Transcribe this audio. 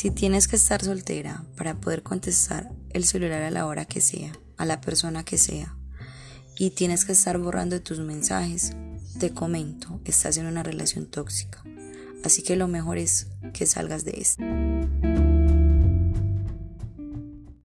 Si tienes que estar soltera para poder contestar el celular a la hora que sea, a la persona que sea, y tienes que estar borrando tus mensajes, te comento, estás en una relación tóxica. Así que lo mejor es que salgas de esto.